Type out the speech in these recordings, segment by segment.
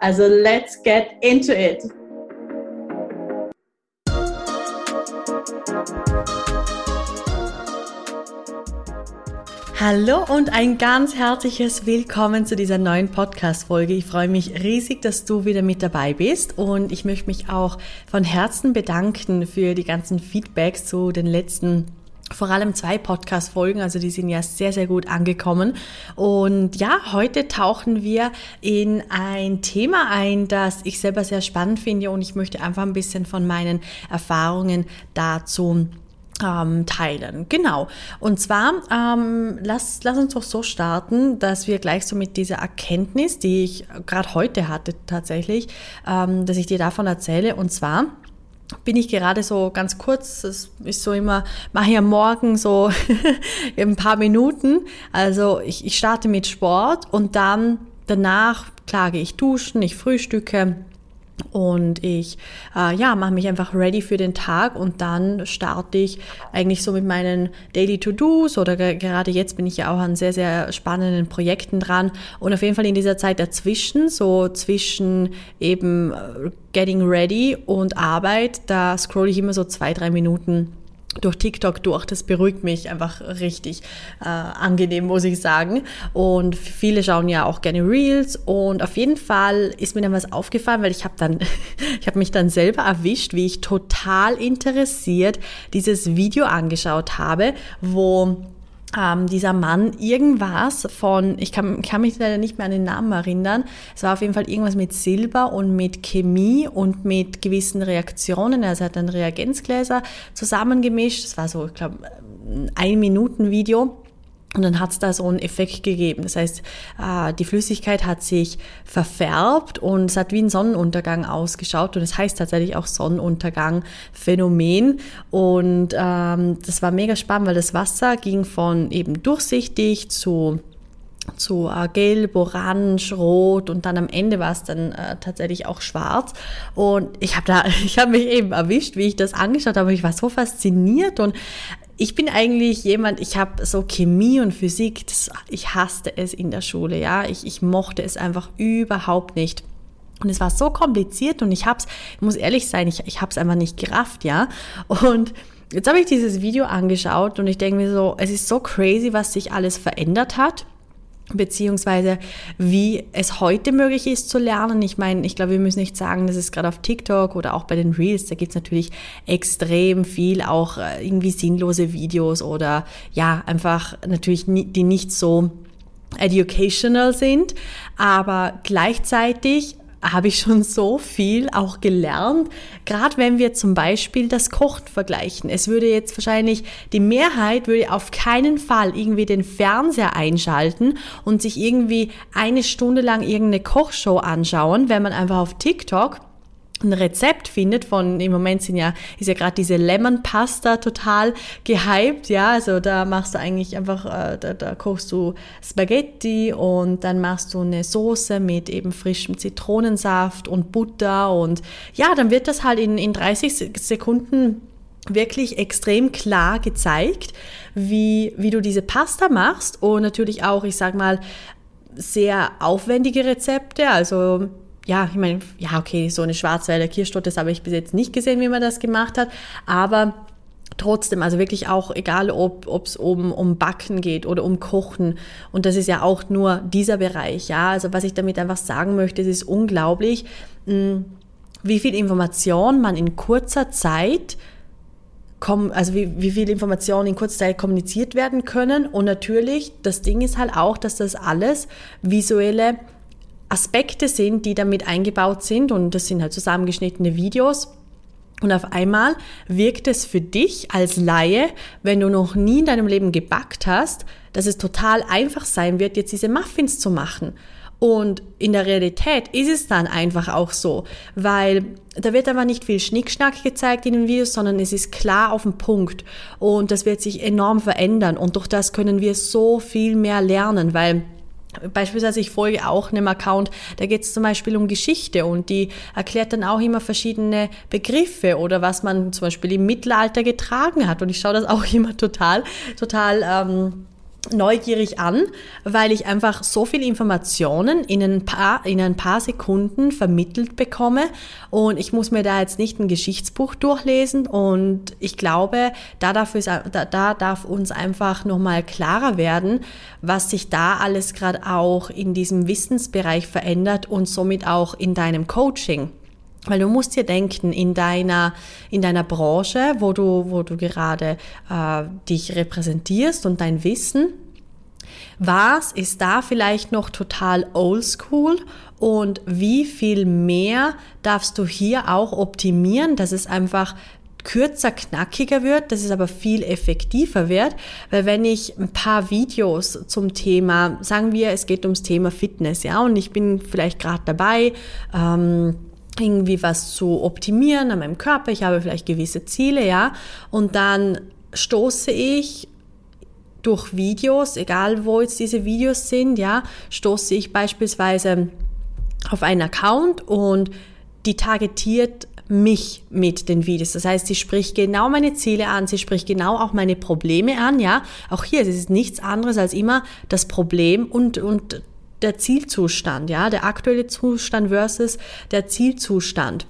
Also let's get into it. Hallo und ein ganz herzliches Willkommen zu dieser neuen Podcast-Folge. Ich freue mich riesig, dass du wieder mit dabei bist und ich möchte mich auch von Herzen bedanken für die ganzen Feedbacks zu den letzten vor allem zwei Podcast-Folgen, also die sind ja sehr, sehr gut angekommen. Und ja, heute tauchen wir in ein Thema ein, das ich selber sehr spannend finde und ich möchte einfach ein bisschen von meinen Erfahrungen dazu ähm, teilen. Genau. Und zwar, ähm, lass, lass uns doch so starten, dass wir gleich so mit dieser Erkenntnis, die ich gerade heute hatte tatsächlich, ähm, dass ich dir davon erzähle. Und zwar, bin ich gerade so ganz kurz, das ist so immer, mache ich am Morgen so ein paar Minuten. Also ich, ich starte mit Sport und dann danach klar gehe ich duschen, ich frühstücke, und ich äh, ja, mache mich einfach ready für den Tag und dann starte ich eigentlich so mit meinen Daily To-Dos oder gerade jetzt bin ich ja auch an sehr, sehr spannenden Projekten dran und auf jeden Fall in dieser Zeit dazwischen, so zwischen eben äh, Getting Ready und Arbeit, da scroll ich immer so zwei, drei Minuten durch TikTok durch. Das beruhigt mich einfach richtig äh, angenehm, muss ich sagen. Und viele schauen ja auch gerne Reels. Und auf jeden Fall ist mir dann was aufgefallen, weil ich habe dann, ich habe mich dann selber erwischt, wie ich total interessiert dieses Video angeschaut habe, wo ähm, dieser Mann irgendwas von, ich kann, kann mich leider nicht mehr an den Namen erinnern, es war auf jeden Fall irgendwas mit Silber und mit Chemie und mit gewissen Reaktionen. Also er hat dann Reagenzgläser zusammengemischt. Das war so, ich glaube, ein Minuten Video. Und dann hat es da so einen Effekt gegeben. Das heißt, äh, die Flüssigkeit hat sich verfärbt und es hat wie ein Sonnenuntergang ausgeschaut. Und es das heißt tatsächlich auch Sonnenuntergang-Phänomen. Und ähm, das war mega spannend, weil das Wasser ging von eben durchsichtig zu zu äh, gelb, orange, rot und dann am Ende war es dann äh, tatsächlich auch schwarz und ich habe da ich habe mich eben erwischt, wie ich das angeschaut habe, ich war so fasziniert und ich bin eigentlich jemand, ich habe so Chemie und Physik, das, ich hasste es in der Schule, ja, ich, ich mochte es einfach überhaupt nicht. Und es war so kompliziert und ich hab's, ich muss ehrlich sein, ich, ich hab's einfach nicht gerafft, ja. Und jetzt habe ich dieses Video angeschaut und ich denke mir so, es ist so crazy, was sich alles verändert hat beziehungsweise wie es heute möglich ist zu lernen. Ich meine, ich glaube, wir müssen nicht sagen, dass es gerade auf TikTok oder auch bei den Reels, da gibt es natürlich extrem viel auch äh, irgendwie sinnlose Videos oder ja, einfach natürlich die nicht so educational sind, aber gleichzeitig habe ich schon so viel auch gelernt, gerade wenn wir zum Beispiel das Kochen vergleichen. Es würde jetzt wahrscheinlich, die Mehrheit würde auf keinen Fall irgendwie den Fernseher einschalten und sich irgendwie eine Stunde lang irgendeine Kochshow anschauen, wenn man einfach auf TikTok ein Rezept findet von, im Moment sind ja, ist ja gerade diese Lemon Pasta total gehypt, ja, also da machst du eigentlich einfach, äh, da, da kochst du Spaghetti und dann machst du eine Soße mit eben frischem Zitronensaft und Butter und ja, dann wird das halt in, in 30 Sekunden wirklich extrem klar gezeigt, wie, wie du diese Pasta machst und natürlich auch, ich sag mal, sehr aufwendige Rezepte, also ja, ich meine, ja, okay, so eine Schwarzwälder Kirschtorte, das habe ich bis jetzt nicht gesehen, wie man das gemacht hat, aber trotzdem, also wirklich auch, egal ob es um, um Backen geht oder um Kochen, und das ist ja auch nur dieser Bereich, ja, also was ich damit einfach sagen möchte, es ist unglaublich, hm, wie viel Information man in kurzer Zeit also wie, wie viel Informationen in kurzer Zeit kommuniziert werden können. Und natürlich, das Ding ist halt auch, dass das alles visuelle Aspekte sind, die damit eingebaut sind und das sind halt zusammengeschnittene Videos. Und auf einmal wirkt es für dich als Laie, wenn du noch nie in deinem Leben gebackt hast, dass es total einfach sein wird, jetzt diese Muffins zu machen. Und in der Realität ist es dann einfach auch so, weil da wird aber nicht viel Schnickschnack gezeigt in den Videos, sondern es ist klar auf den Punkt und das wird sich enorm verändern und durch das können wir so viel mehr lernen, weil Beispielsweise, ich folge auch einem Account, da geht es zum Beispiel um Geschichte und die erklärt dann auch immer verschiedene Begriffe oder was man zum Beispiel im Mittelalter getragen hat. Und ich schaue das auch immer total, total ähm, neugierig an, weil ich einfach so viel Informationen in ein paar, in ein paar Sekunden vermittelt bekomme und ich muss mir da jetzt nicht ein Geschichtsbuch durchlesen und ich glaube, da darf, es, da, da darf uns einfach nochmal klarer werden, was sich da alles gerade auch in diesem Wissensbereich verändert und somit auch in deinem Coaching. Weil du musst dir denken, in deiner, in deiner Branche, wo du, wo du gerade äh, dich repräsentierst und dein Wissen, was ist da vielleicht noch total oldschool und wie viel mehr darfst du hier auch optimieren, dass es einfach kürzer, knackiger wird, dass es aber viel effektiver wird, weil wenn ich ein paar Videos zum Thema, sagen wir, es geht ums Thema Fitness, ja, und ich bin vielleicht gerade dabei, ähm, irgendwie was zu optimieren an meinem Körper, ich habe vielleicht gewisse Ziele, ja, und dann stoße ich durch Videos, egal wo jetzt diese Videos sind, ja, stoße ich beispielsweise auf einen Account und die targetiert mich mit den Videos. Das heißt, sie spricht genau meine Ziele an, sie spricht genau auch meine Probleme an, ja. Auch hier es ist nichts anderes als immer das Problem und, und der Zielzustand, ja, der aktuelle Zustand versus der Zielzustand.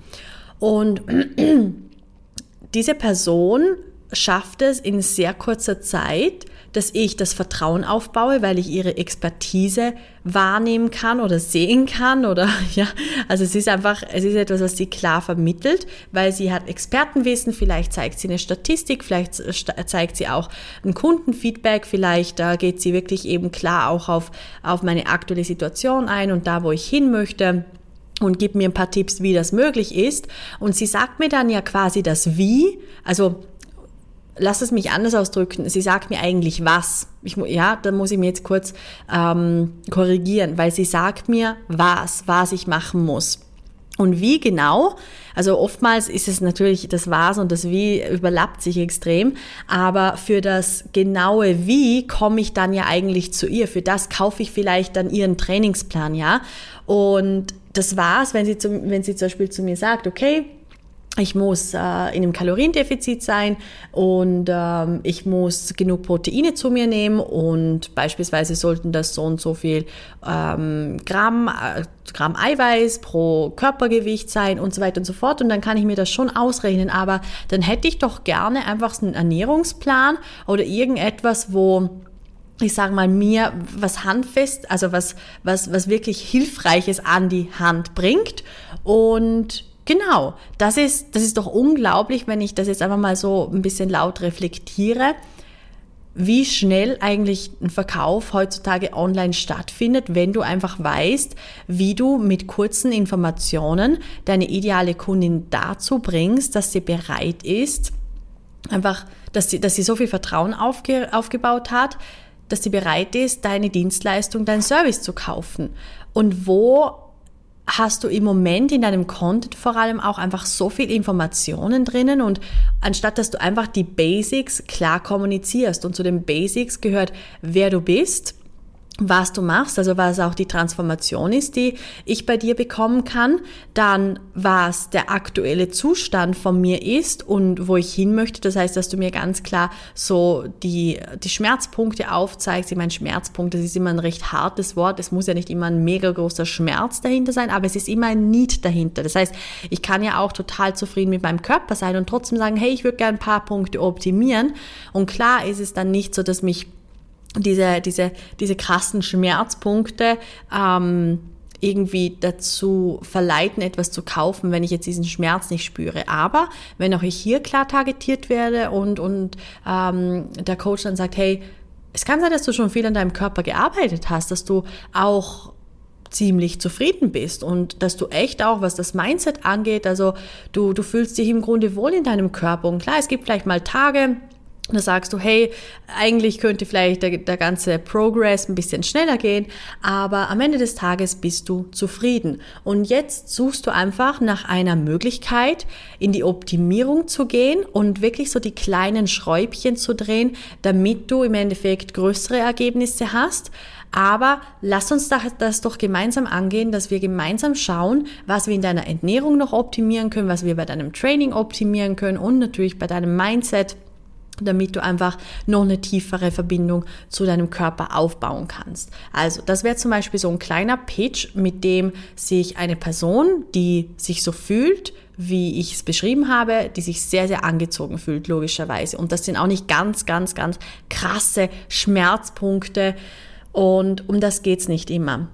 Und diese Person schafft es in sehr kurzer Zeit, dass ich das Vertrauen aufbaue, weil ich ihre Expertise wahrnehmen kann oder sehen kann oder ja, also es ist einfach, es ist etwas, was sie klar vermittelt, weil sie hat Expertenwissen, vielleicht zeigt sie eine Statistik, vielleicht zeigt sie auch ein Kundenfeedback, vielleicht da geht sie wirklich eben klar auch auf, auf meine aktuelle Situation ein und da, wo ich hin möchte und gibt mir ein paar Tipps, wie das möglich ist. Und sie sagt mir dann ja quasi das Wie, also lass es mich anders ausdrücken. Sie sagt mir eigentlich was. Ich, ja, da muss ich mir jetzt kurz ähm, korrigieren, weil sie sagt mir was, was ich machen muss. Und wie genau? Also oftmals ist es natürlich das Was und das Wie überlappt sich extrem, aber für das genaue Wie komme ich dann ja eigentlich zu ihr. Für das kaufe ich vielleicht dann ihren Trainingsplan, ja. Und das war's, wenn sie, zum, wenn sie zum Beispiel zu mir sagt, okay, ich muss äh, in einem Kaloriendefizit sein und ähm, ich muss genug Proteine zu mir nehmen und beispielsweise sollten das so und so viel ähm, Gramm, äh, Gramm Eiweiß pro Körpergewicht sein und so weiter und so fort. Und dann kann ich mir das schon ausrechnen, aber dann hätte ich doch gerne einfach einen Ernährungsplan oder irgendetwas, wo ich sage mal, mir was handfest, also was, was, was wirklich Hilfreiches an die Hand bringt. Und Genau, das ist, das ist doch unglaublich, wenn ich das jetzt einfach mal so ein bisschen laut reflektiere, wie schnell eigentlich ein Verkauf heutzutage online stattfindet, wenn du einfach weißt, wie du mit kurzen Informationen deine ideale Kundin dazu bringst, dass sie bereit ist, einfach, dass sie, dass sie so viel Vertrauen aufge, aufgebaut hat, dass sie bereit ist, deine Dienstleistung, deinen Service zu kaufen. Und wo hast du im Moment in deinem Content vor allem auch einfach so viel Informationen drinnen und anstatt dass du einfach die Basics klar kommunizierst und zu den Basics gehört, wer du bist, was du machst, also was auch die Transformation ist, die ich bei dir bekommen kann, dann was der aktuelle Zustand von mir ist und wo ich hin möchte. Das heißt, dass du mir ganz klar so die, die Schmerzpunkte aufzeigst. Ich meine, Schmerzpunkt, das ist immer ein recht hartes Wort. Es muss ja nicht immer ein mega großer Schmerz dahinter sein, aber es ist immer ein Need dahinter. Das heißt, ich kann ja auch total zufrieden mit meinem Körper sein und trotzdem sagen, hey, ich würde gerne ein paar Punkte optimieren. Und klar ist es dann nicht so, dass mich diese, diese, diese krassen Schmerzpunkte ähm, irgendwie dazu verleiten, etwas zu kaufen, wenn ich jetzt diesen Schmerz nicht spüre. Aber wenn auch ich hier klar targetiert werde und, und ähm, der Coach dann sagt, hey, es kann sein, dass du schon viel an deinem Körper gearbeitet hast, dass du auch ziemlich zufrieden bist und dass du echt auch, was das Mindset angeht, also du, du fühlst dich im Grunde wohl in deinem Körper. Und klar, es gibt vielleicht mal Tage, da sagst du, hey, eigentlich könnte vielleicht der, der, ganze Progress ein bisschen schneller gehen, aber am Ende des Tages bist du zufrieden. Und jetzt suchst du einfach nach einer Möglichkeit, in die Optimierung zu gehen und wirklich so die kleinen Schräubchen zu drehen, damit du im Endeffekt größere Ergebnisse hast. Aber lass uns das doch gemeinsam angehen, dass wir gemeinsam schauen, was wir in deiner Ernährung noch optimieren können, was wir bei deinem Training optimieren können und natürlich bei deinem Mindset damit du einfach noch eine tiefere Verbindung zu deinem Körper aufbauen kannst. Also, das wäre zum Beispiel so ein kleiner Pitch, mit dem sich eine Person, die sich so fühlt, wie ich es beschrieben habe, die sich sehr, sehr angezogen fühlt, logischerweise. Und das sind auch nicht ganz, ganz, ganz krasse Schmerzpunkte. Und um das geht's nicht immer.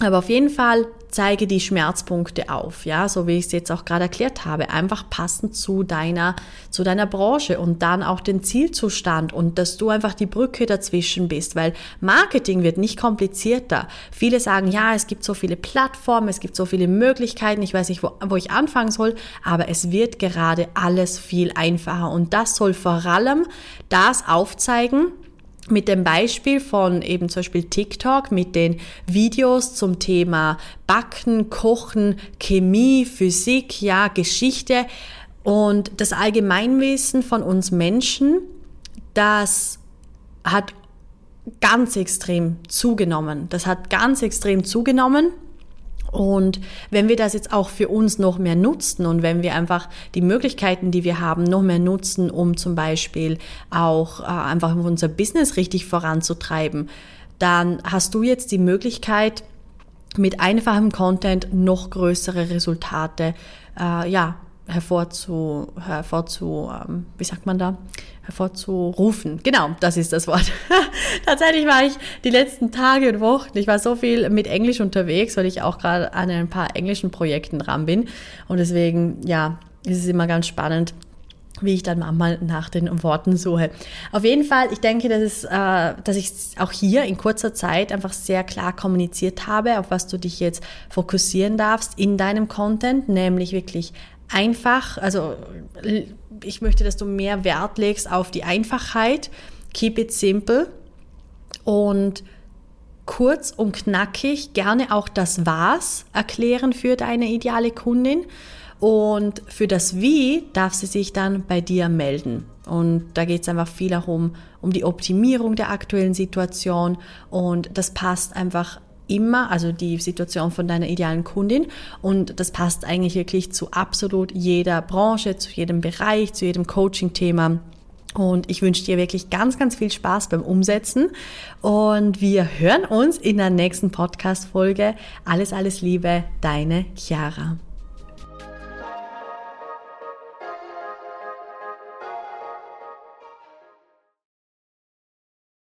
Aber auf jeden Fall zeige die Schmerzpunkte auf, ja, so wie ich es jetzt auch gerade erklärt habe, einfach passend zu deiner, zu deiner Branche und dann auch den Zielzustand und dass du einfach die Brücke dazwischen bist, weil Marketing wird nicht komplizierter. Viele sagen, ja, es gibt so viele Plattformen, es gibt so viele Möglichkeiten, ich weiß nicht, wo, wo ich anfangen soll, aber es wird gerade alles viel einfacher und das soll vor allem das aufzeigen, mit dem Beispiel von eben zum Beispiel TikTok mit den Videos zum Thema Backen, Kochen, Chemie, Physik, ja, Geschichte und das Allgemeinwissen von uns Menschen, das hat ganz extrem zugenommen. Das hat ganz extrem zugenommen und wenn wir das jetzt auch für uns noch mehr nutzen und wenn wir einfach die Möglichkeiten, die wir haben, noch mehr nutzen, um zum Beispiel auch äh, einfach unser Business richtig voranzutreiben, dann hast du jetzt die Möglichkeit, mit einfachem Content noch größere Resultate äh, ja, hervorzu, hervorzu ähm, wie sagt man da, hervorzurufen. Genau, das ist das Wort. Tatsächlich war ich die letzten Tage und Wochen, ich war so viel mit Englisch unterwegs, weil ich auch gerade an ein paar englischen Projekten dran bin. Und deswegen, ja, ist es immer ganz spannend, wie ich dann manchmal nach den Worten suche. Auf jeden Fall, ich denke, dass, es, äh, dass ich auch hier in kurzer Zeit einfach sehr klar kommuniziert habe, auf was du dich jetzt fokussieren darfst in deinem Content, nämlich wirklich einfach, also ich möchte, dass du mehr Wert legst auf die Einfachheit, keep it simple und kurz und knackig gerne auch das Was erklären für deine ideale Kundin. Und für das Wie darf sie sich dann bei dir melden. Und da geht es einfach viel darum, um die Optimierung der aktuellen Situation. Und das passt einfach immer, also die Situation von deiner idealen Kundin. Und das passt eigentlich wirklich zu absolut jeder Branche, zu jedem Bereich, zu jedem Coaching-Thema. Und ich wünsche dir wirklich ganz, ganz viel Spaß beim Umsetzen. Und wir hören uns in der nächsten Podcast-Folge. Alles, alles Liebe, deine Chiara.